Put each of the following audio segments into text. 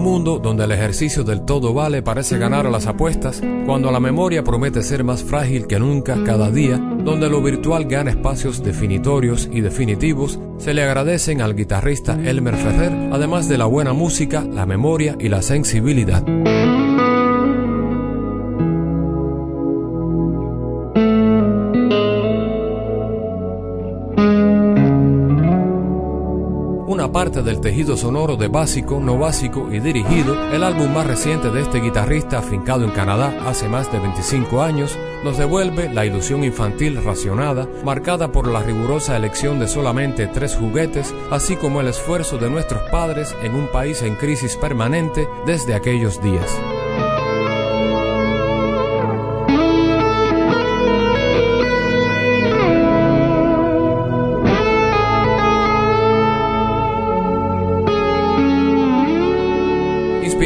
Mundo donde el ejercicio del todo vale parece ganar a las apuestas, cuando la memoria promete ser más frágil que nunca cada día, donde lo virtual gana espacios definitorios y definitivos, se le agradecen al guitarrista Elmer Ferrer, además de la buena música, la memoria y la sensibilidad. Parte del tejido sonoro de básico, no básico y dirigido, el álbum más reciente de este guitarrista afincado en Canadá hace más de 25 años, nos devuelve la ilusión infantil racionada, marcada por la rigurosa elección de solamente tres juguetes, así como el esfuerzo de nuestros padres en un país en crisis permanente desde aquellos días.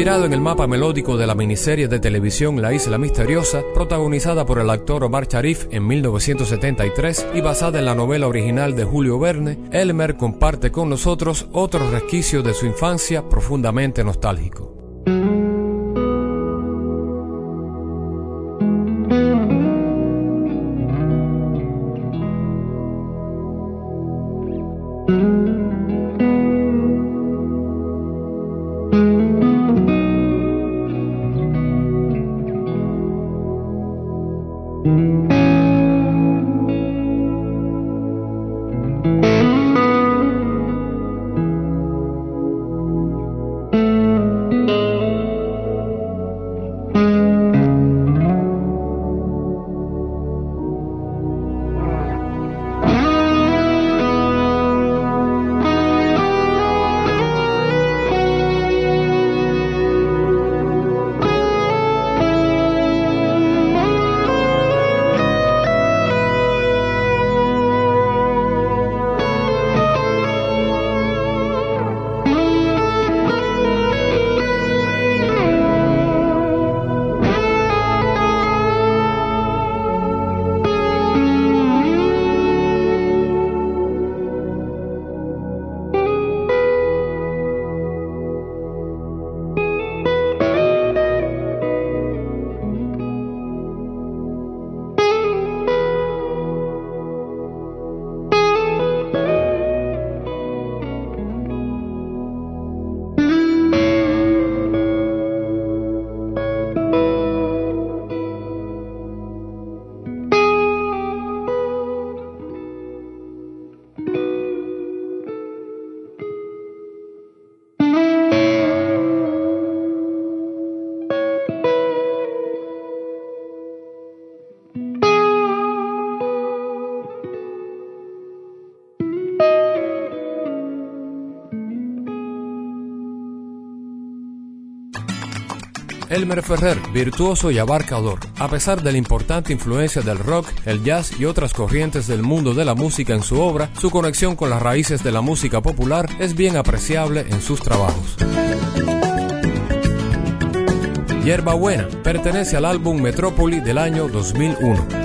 En el mapa melódico de la miniserie de televisión La Isla Misteriosa, protagonizada por el actor Omar Sharif en 1973 y basada en la novela original de Julio Verne, Elmer comparte con nosotros otro resquicio de su infancia profundamente nostálgico. Elmer Ferrer, virtuoso y abarcador. A pesar de la importante influencia del rock, el jazz y otras corrientes del mundo de la música en su obra, su conexión con las raíces de la música popular es bien apreciable en sus trabajos. Hierba Buena pertenece al álbum Metrópoli del año 2001.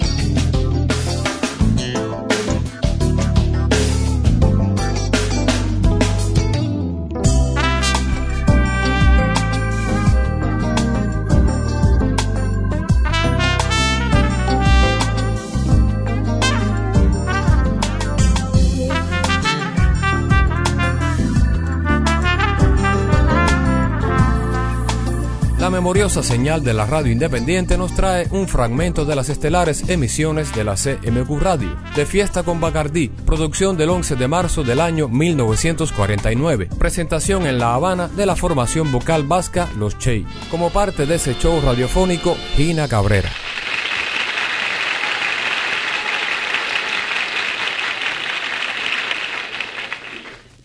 Memoriosa señal de la radio independiente nos trae un fragmento de las estelares emisiones de la CMQ Radio, de Fiesta con Bacardí, producción del 11 de marzo del año 1949, presentación en La Habana de la formación vocal vasca Los Chey, como parte de ese show radiofónico Gina Cabrera.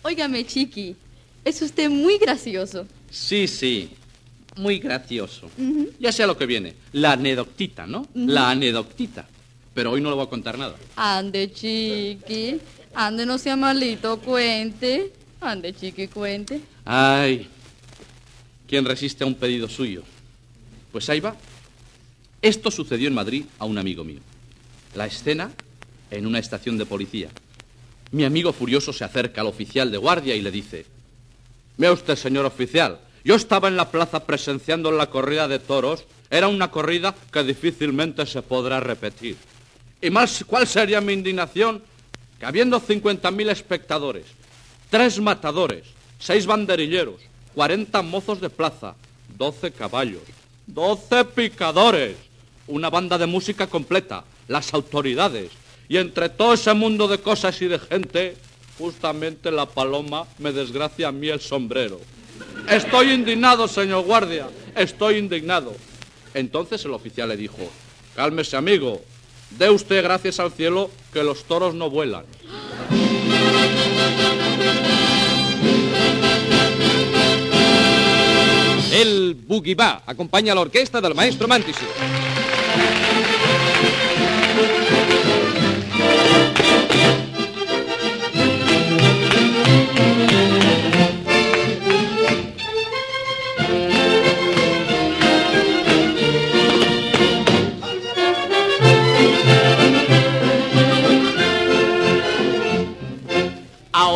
Óigame, Chiqui, es usted muy gracioso. Sí, sí muy gracioso. Ya sé a lo que viene. La anedoctita, ¿no? La anedoctita. Pero hoy no le voy a contar nada. Ande, chiqui. Ande, no sea malito, cuente. Ande, chiqui, cuente. Ay, ¿quién resiste a un pedido suyo? Pues ahí va. Esto sucedió en Madrid a un amigo mío. La escena en una estación de policía. Mi amigo furioso se acerca al oficial de guardia y le dice, Vea usted, señor oficial, yo estaba en la plaza presenciando la corrida de toros. Era una corrida que difícilmente se podrá repetir. ¿Y más cuál sería mi indignación? Que habiendo 50.000 espectadores, tres matadores, seis banderilleros, 40 mozos de plaza, 12 caballos, 12 picadores, una banda de música completa, las autoridades, y entre todo ese mundo de cosas y de gente, justamente la paloma me desgracia a mí el sombrero. Estoy indignado, señor guardia, estoy indignado. Entonces el oficial le dijo, cálmese amigo, dé usted gracias al cielo que los toros no vuelan. El Bugibá acompaña a la orquesta del maestro Mantisi.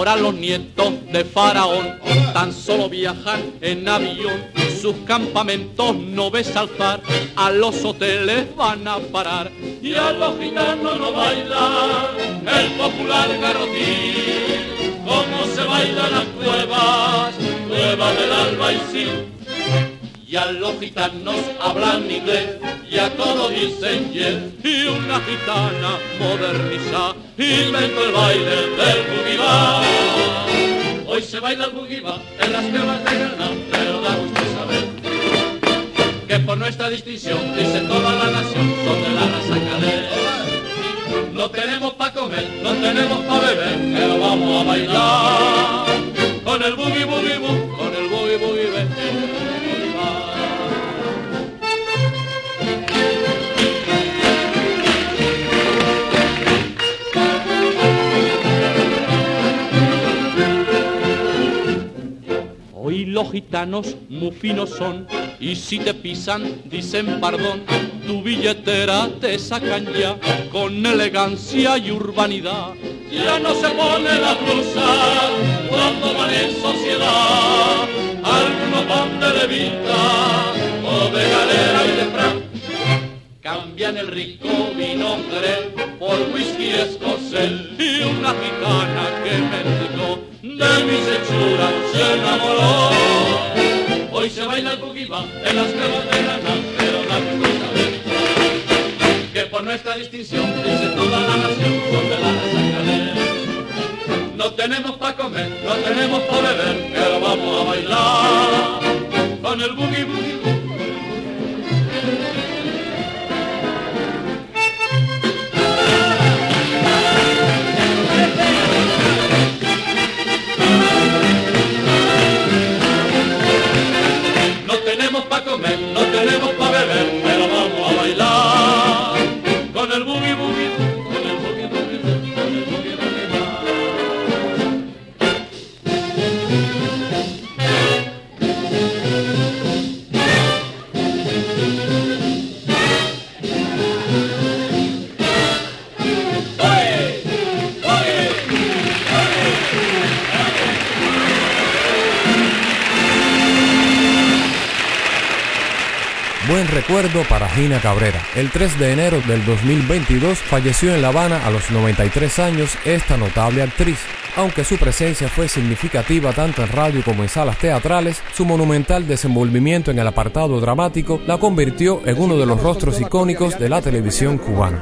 Ahora los nietos de Faraón tan solo viajan en avión. Sus campamentos no ves alzar, a los hoteles van a parar. Y a los gitanos no bailan el popular garrotín. Como se baila las cuevas, cuevas del alba y y a los gitanos hablan inglés y a todo dicen yes. Y una gitana moderniza inventó el baile del bugibá hoy se baila el bugibá en las cuevas de Granada pero da gusto saber que por nuestra distinción dice toda la nación son de la raza calé no tenemos pa' comer, no tenemos pa' beber, pero vamos a bailar. Con el boogie boogie boo, gitanos muy finos son y si te pisan dicen perdón. Tu billetera te sacan ya con elegancia y urbanidad. Ya no se pone la blusa cuando van en sociedad. Algunos van de levita o de galera y de fran. Cambian el rico vino por whisky escocés y una gitana que me de mis hechuras se enamoró. Hoy se baila el bugiba en las cuevas de pero la cosa que por nuestra distinción dice toda la nación son de la raza No tenemos pa' comer, no tenemos pa' beber, pero vamos a bailar con el boogie recuerdo para Gina Cabrera. El 3 de enero del 2022 falleció en La Habana a los 93 años esta notable actriz. Aunque su presencia fue significativa tanto en radio como en salas teatrales, su monumental desenvolvimiento en el apartado dramático la convirtió en uno de los rostros icónicos de la televisión cubana.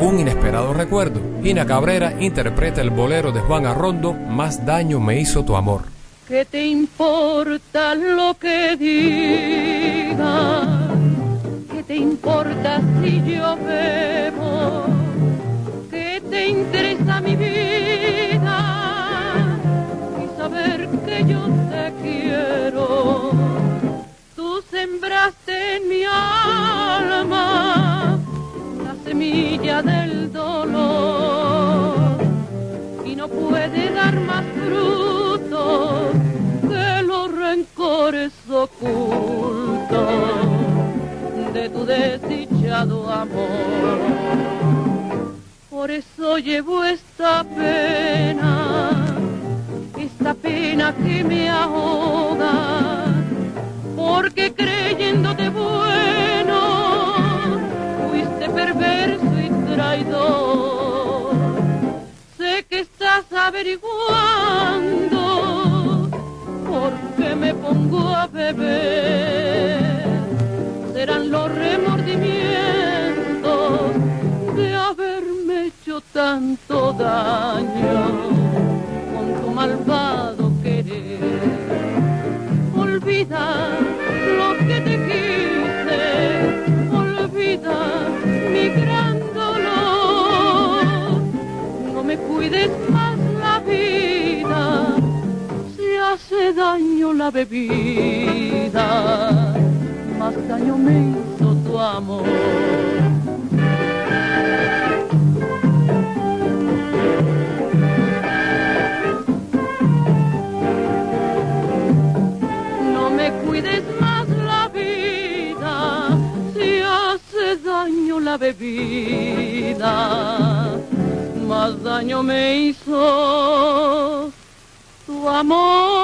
Un inesperado recuerdo. Gina Cabrera interpreta el bolero de Juan Arrondo, Más daño me hizo tu amor. ¿Qué te importa lo que diga? ¿Qué te importa si yo bebo? ¿Qué te interesa mi vida? Y saber que yo te quiero. Tú sembraste en mi alma la semilla del dolor y no puede dar más frutos rencores ocultos de tu desdichado amor. Por eso llevo esta pena, esta pena que me ahoga, porque creyéndote bueno, fuiste perverso y traidor. Sé que estás averiguando a beber. Serán los remordimientos de haberme hecho tanto daño con tu malvado querer. Olvida lo que te quise, olvida mi gran hace daño la bebida, más daño me hizo tu amor. No me cuides más la vida, si hace daño la bebida, más daño me hizo tu amor.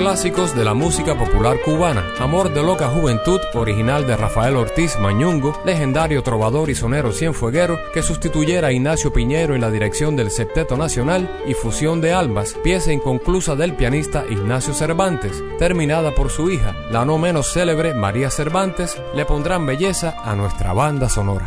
Clásicos de la música popular cubana. Amor de loca juventud, original de Rafael Ortiz Mañungo, legendario trovador y sonero cienfueguero que sustituyera a Ignacio Piñero en la dirección del Septeto Nacional y Fusión de Almas, pieza inconclusa del pianista Ignacio Cervantes, terminada por su hija, la no menos célebre María Cervantes, le pondrán belleza a nuestra banda sonora.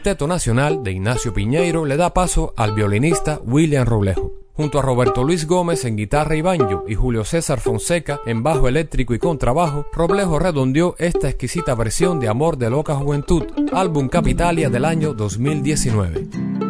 Septeto nacional de Ignacio Piñeiro le da paso al violinista William Roblejo. Junto a Roberto Luis Gómez en guitarra y banjo y Julio César Fonseca en bajo eléctrico y contrabajo, Roblejo redondeó esta exquisita versión de Amor de Loca Juventud, álbum Capitalia del año 2019.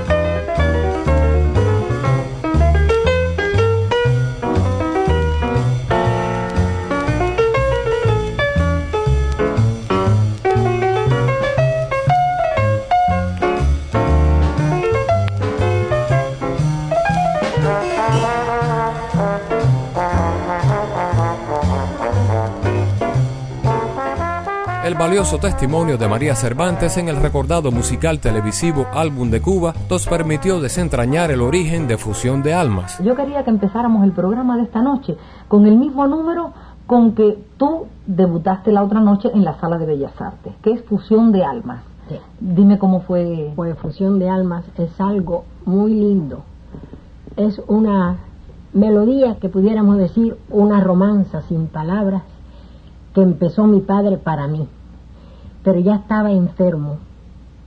Valioso testimonio de María Cervantes en el recordado musical televisivo Álbum de Cuba nos permitió desentrañar el origen de Fusión de Almas. Yo quería que empezáramos el programa de esta noche con el mismo número con que tú debutaste la otra noche en la Sala de Bellas Artes, que es Fusión de Almas. Dime cómo fue. Pues Fusión de Almas es algo muy lindo. Es una melodía que pudiéramos decir una romanza sin palabras que empezó mi padre para mí. Pero ya estaba enfermo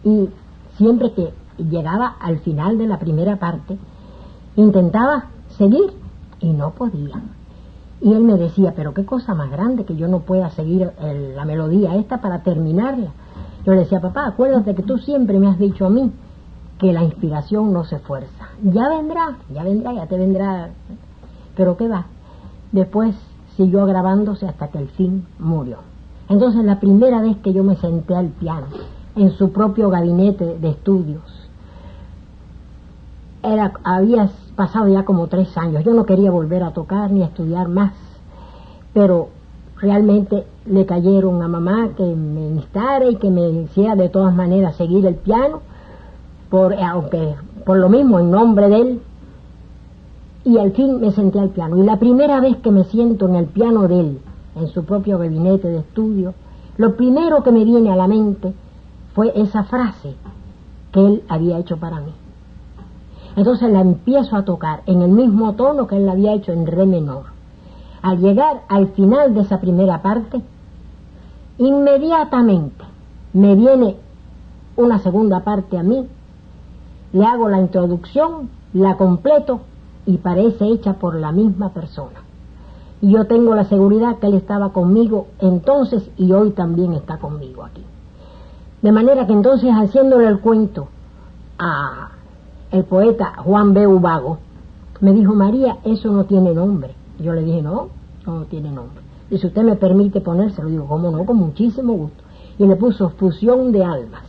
y siempre que llegaba al final de la primera parte, intentaba seguir y no podía. Y él me decía, pero qué cosa más grande que yo no pueda seguir la melodía esta para terminarla. Yo le decía, papá, acuérdate que tú siempre me has dicho a mí que la inspiración no se fuerza. Ya vendrá, ya vendrá, ya te vendrá. Pero qué va. Después siguió grabándose hasta que el fin murió. Entonces la primera vez que yo me senté al piano, en su propio gabinete de estudios, era, había pasado ya como tres años. Yo no quería volver a tocar ni a estudiar más, pero realmente le cayeron a mamá que me instara y que me hiciera de todas maneras seguir el piano, por, aunque por lo mismo en nombre de él. Y al fin me senté al piano. Y la primera vez que me siento en el piano de él, en su propio gabinete de estudio, lo primero que me viene a la mente fue esa frase que él había hecho para mí. Entonces la empiezo a tocar en el mismo tono que él la había hecho en re menor. Al llegar al final de esa primera parte, inmediatamente me viene una segunda parte a mí, le hago la introducción, la completo y parece hecha por la misma persona. Y yo tengo la seguridad que él estaba conmigo entonces y hoy también está conmigo aquí. De manera que entonces haciéndole el cuento a el poeta Juan B. Ubago, me dijo, María, eso no tiene nombre. Yo le dije, no, no tiene nombre. Y si usted me permite ponérselo, digo, ¿cómo no? Con muchísimo gusto. Y le puso fusión de almas.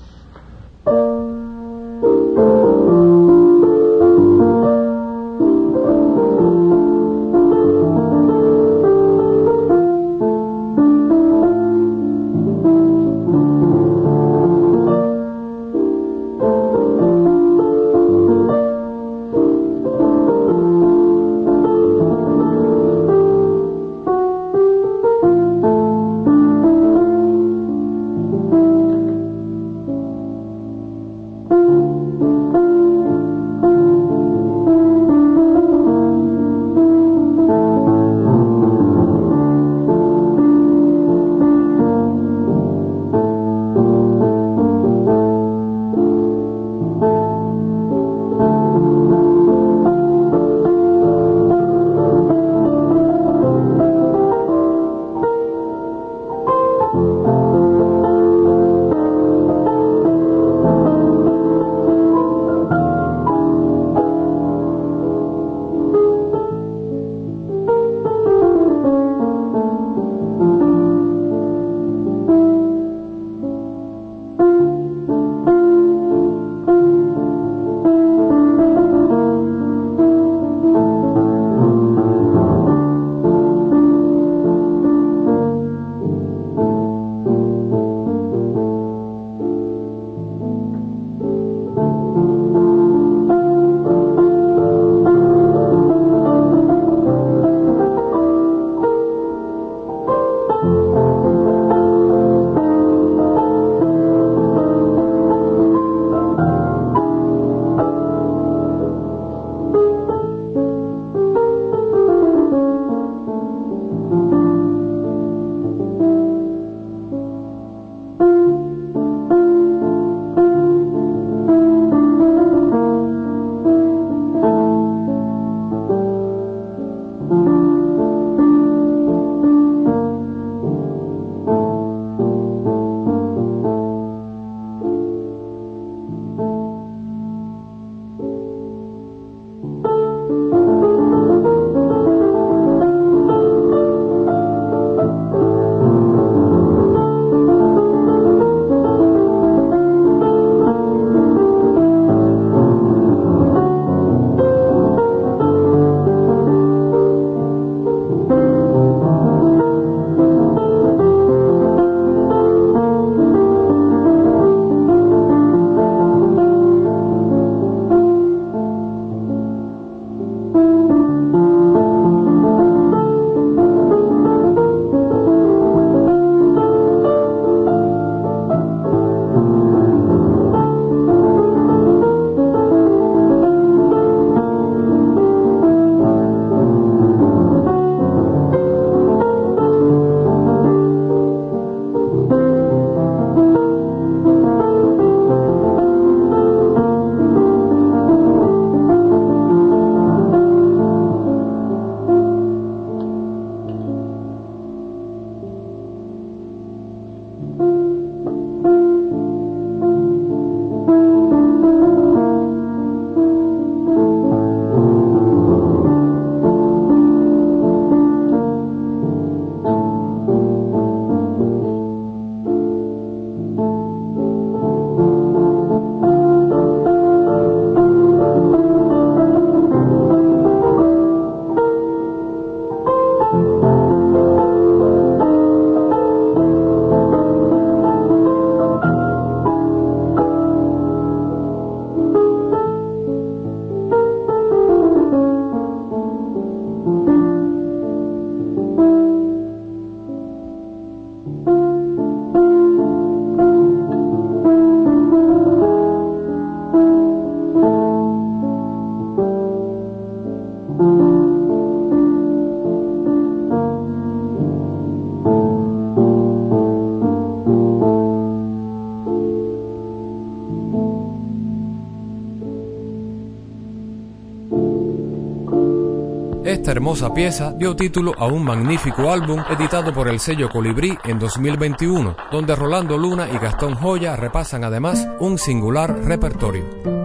Hermosa pieza dio título a un magnífico álbum editado por el sello Colibrí en 2021, donde Rolando Luna y Gastón Joya repasan además un singular repertorio.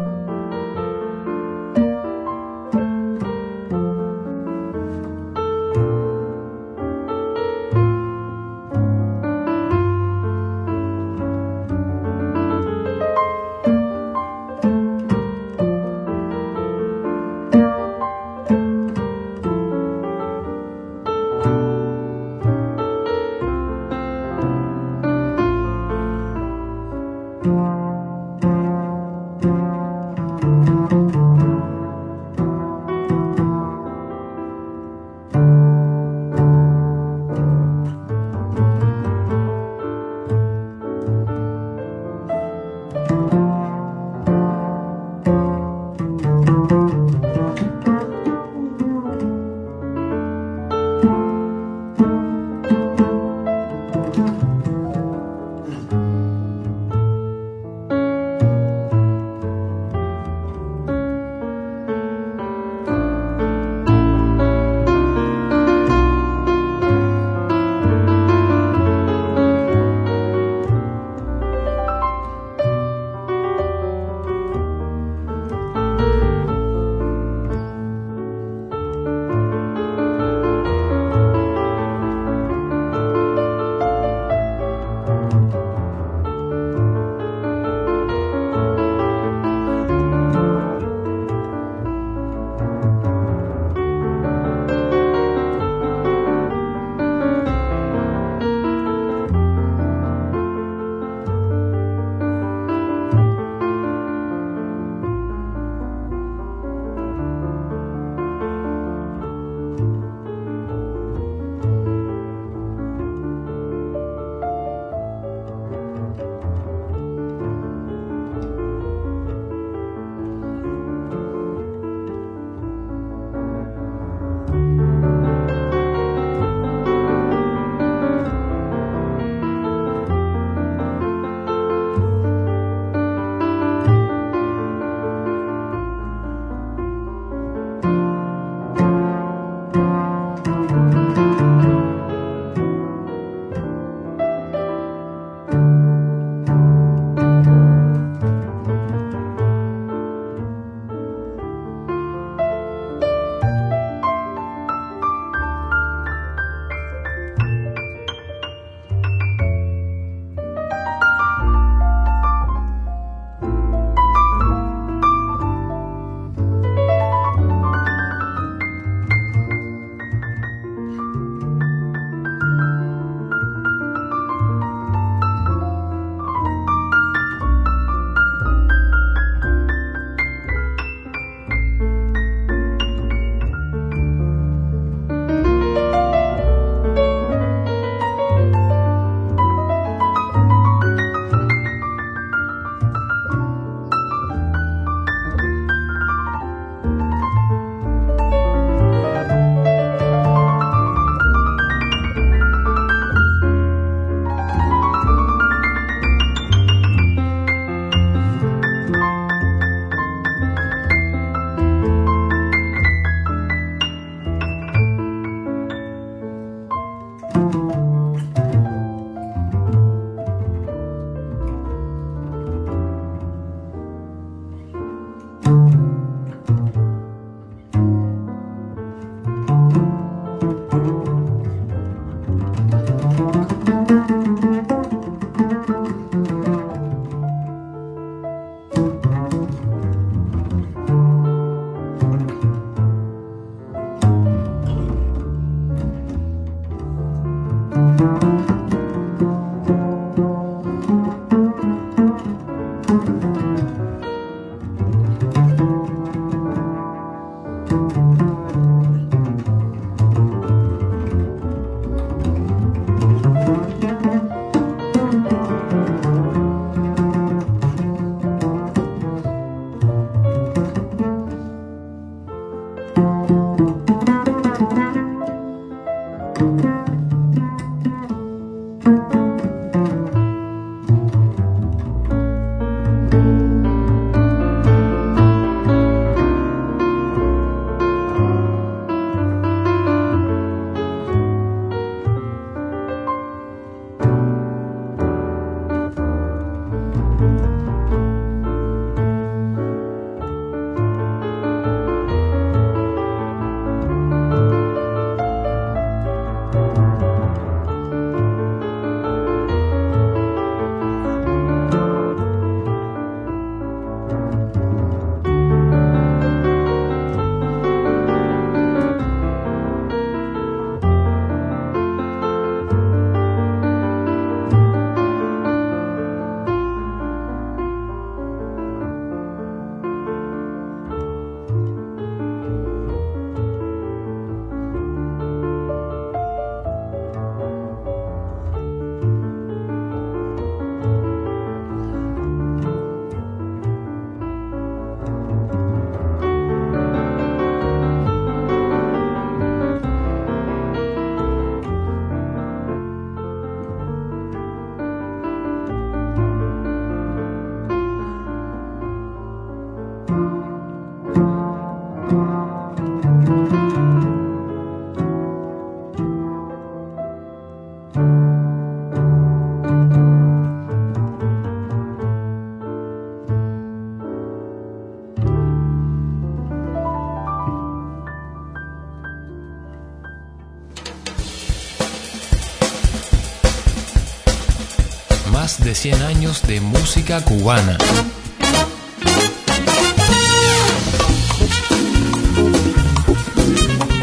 100 años de música cubana.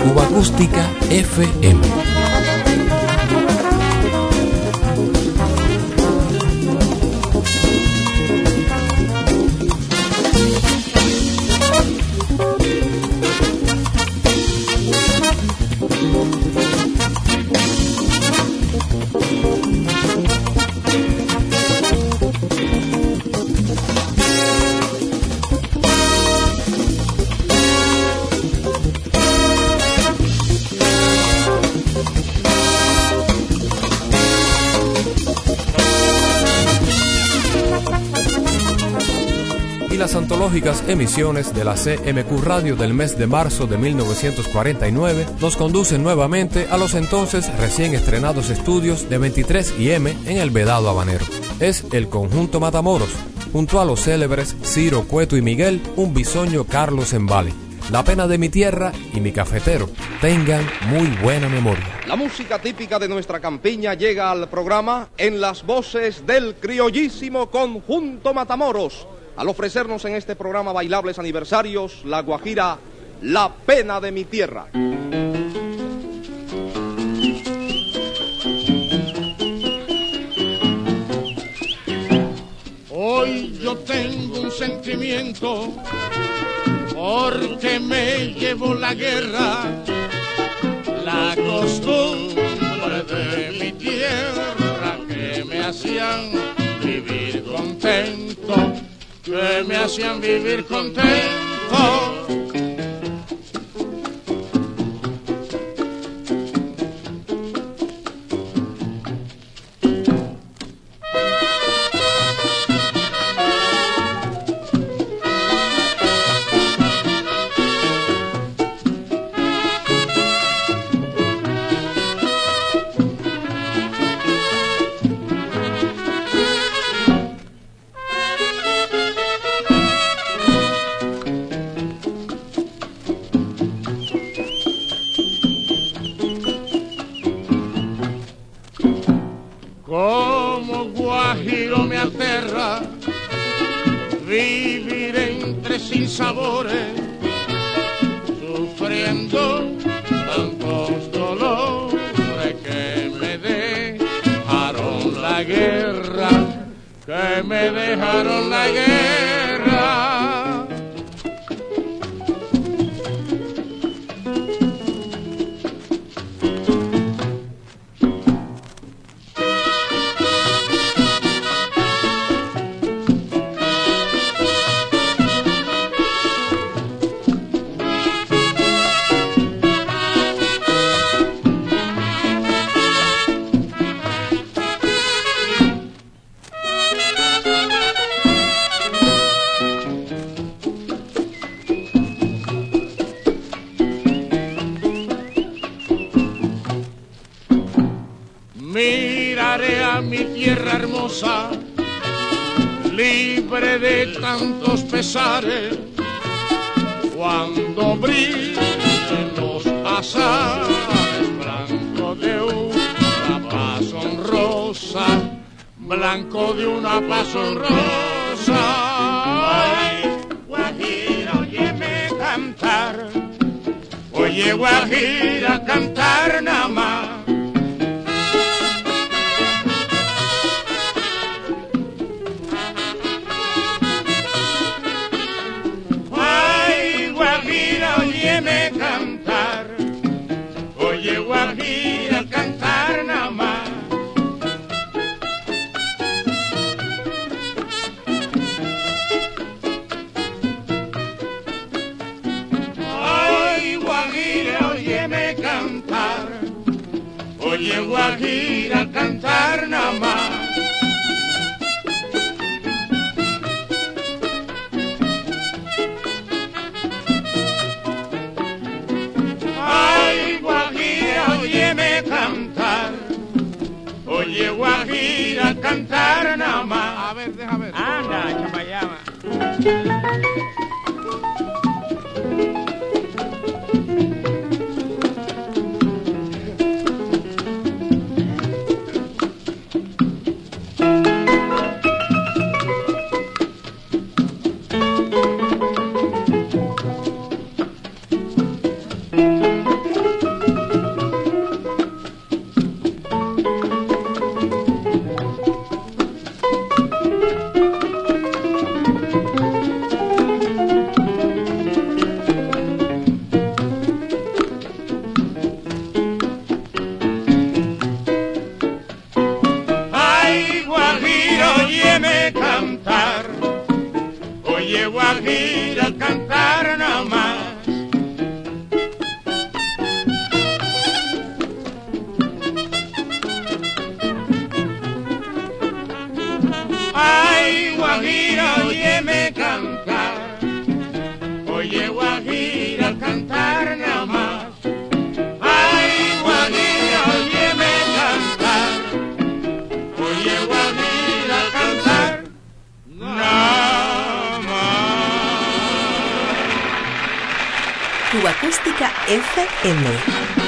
Cuba Acústica FM. Antológicas emisiones de la CMQ Radio del mes de marzo de 1949 nos conducen nuevamente a los entonces recién estrenados estudios de 23 y M en el Vedado Habanero. Es el conjunto Matamoros, junto a los célebres Ciro Cueto y Miguel, un bisoño Carlos Embale. La pena de mi tierra y mi cafetero. Tengan muy buena memoria. La música típica de nuestra campiña llega al programa en las voces del criollísimo conjunto Matamoros, al ofrecernos en este programa bailables aniversarios la guajira La pena de mi tierra. Hoy yo tengo un sentimiento porque me llevo la guerra, la costumbre de mi tierra que me hacían vivir contento, que me hacían vivir contento. Me dejaron la guerra. Guajira, óyeme cantar. Oye, Guajira, cantar nada más. Ay, Guajira, óyeme cantar. Oye, Guajira, cantar nada más. Cuba Acústica FM.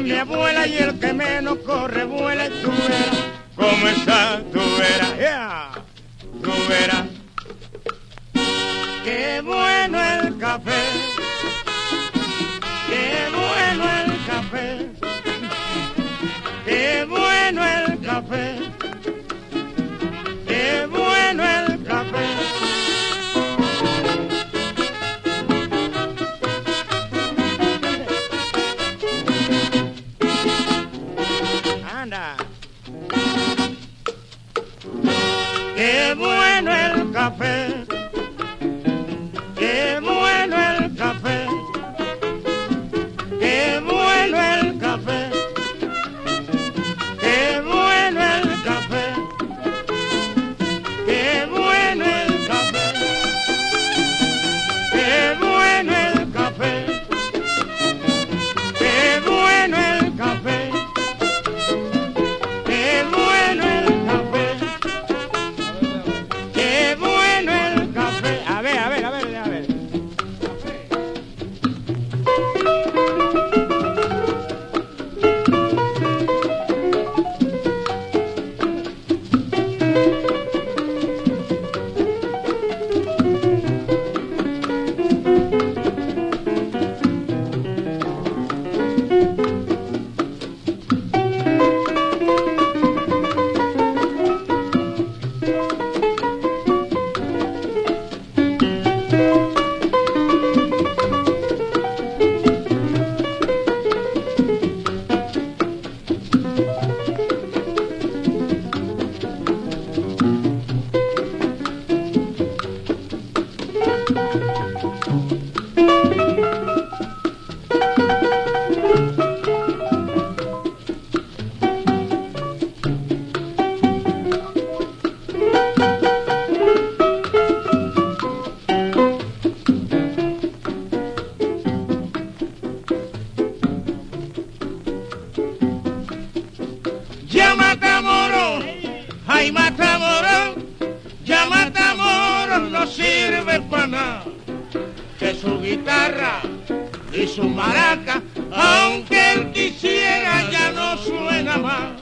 Mi abuela y el que menos corre vuela y tú verás cómo está, tú verás, yeah. guitarra y su maraca, aunque él quisiera ya no suena más.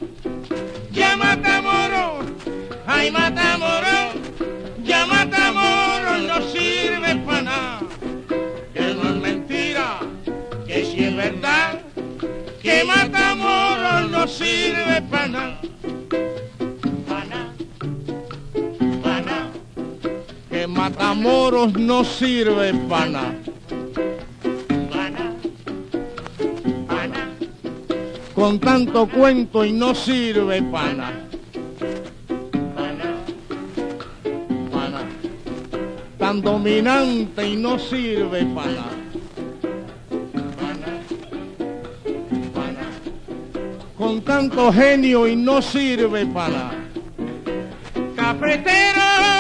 Ya Matamoros, ay Matamoros, ya Matamoros no sirve para nada. Que no es mentira, que si es verdad, que Matamoros no sirve para nada. Matamoros no sirve para nada. con tanto cuento y no sirve pana. Pana. Pana. Tan dominante y no sirve para, Pana. Pana. Con tanto genio y no sirve para, Cafetero.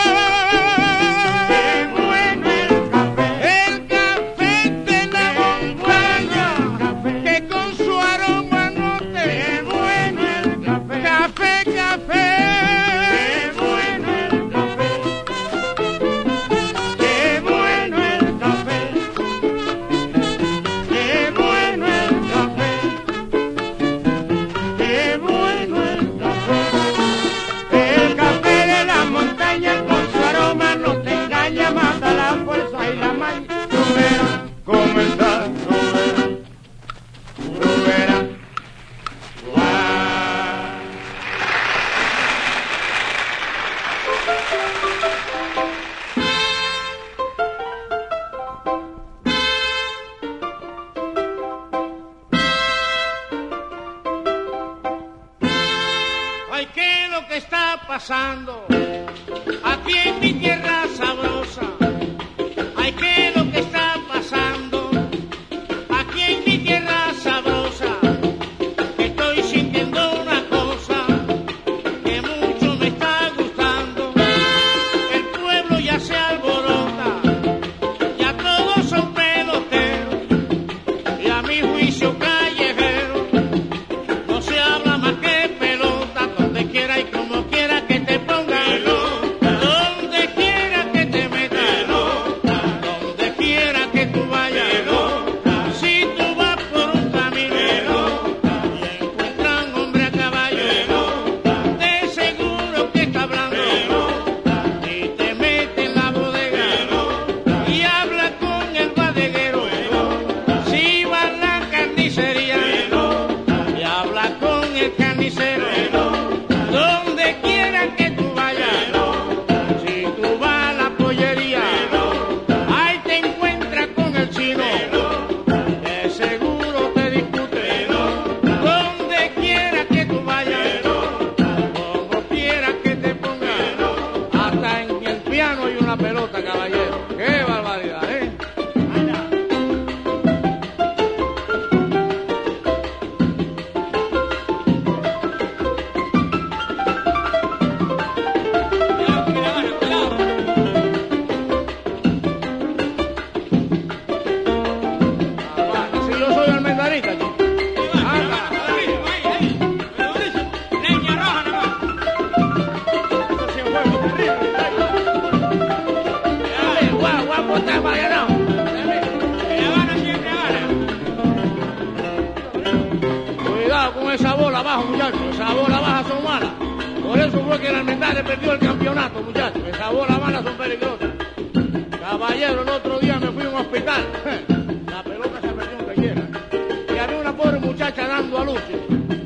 pasando.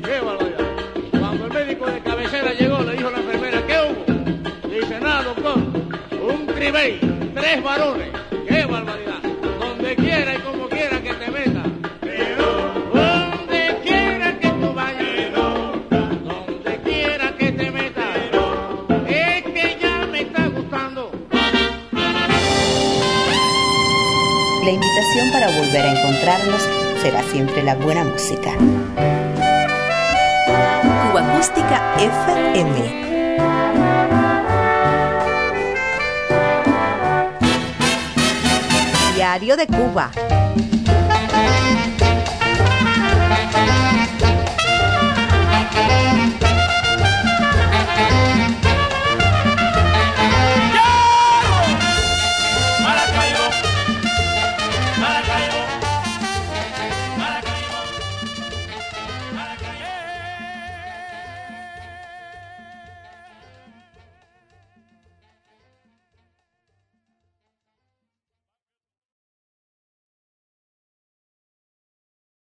Qué barbaridad. Cuando el médico de cabecera llegó, le dijo a la enfermera, ¿qué hubo? Dice, nada, doctor, un cribey, tres varones. Qué barbaridad. Donde quiera y como quiera que te metas. La invitación para volver a encontrarnos será siempre la buena música. FM. Diario de Cuba.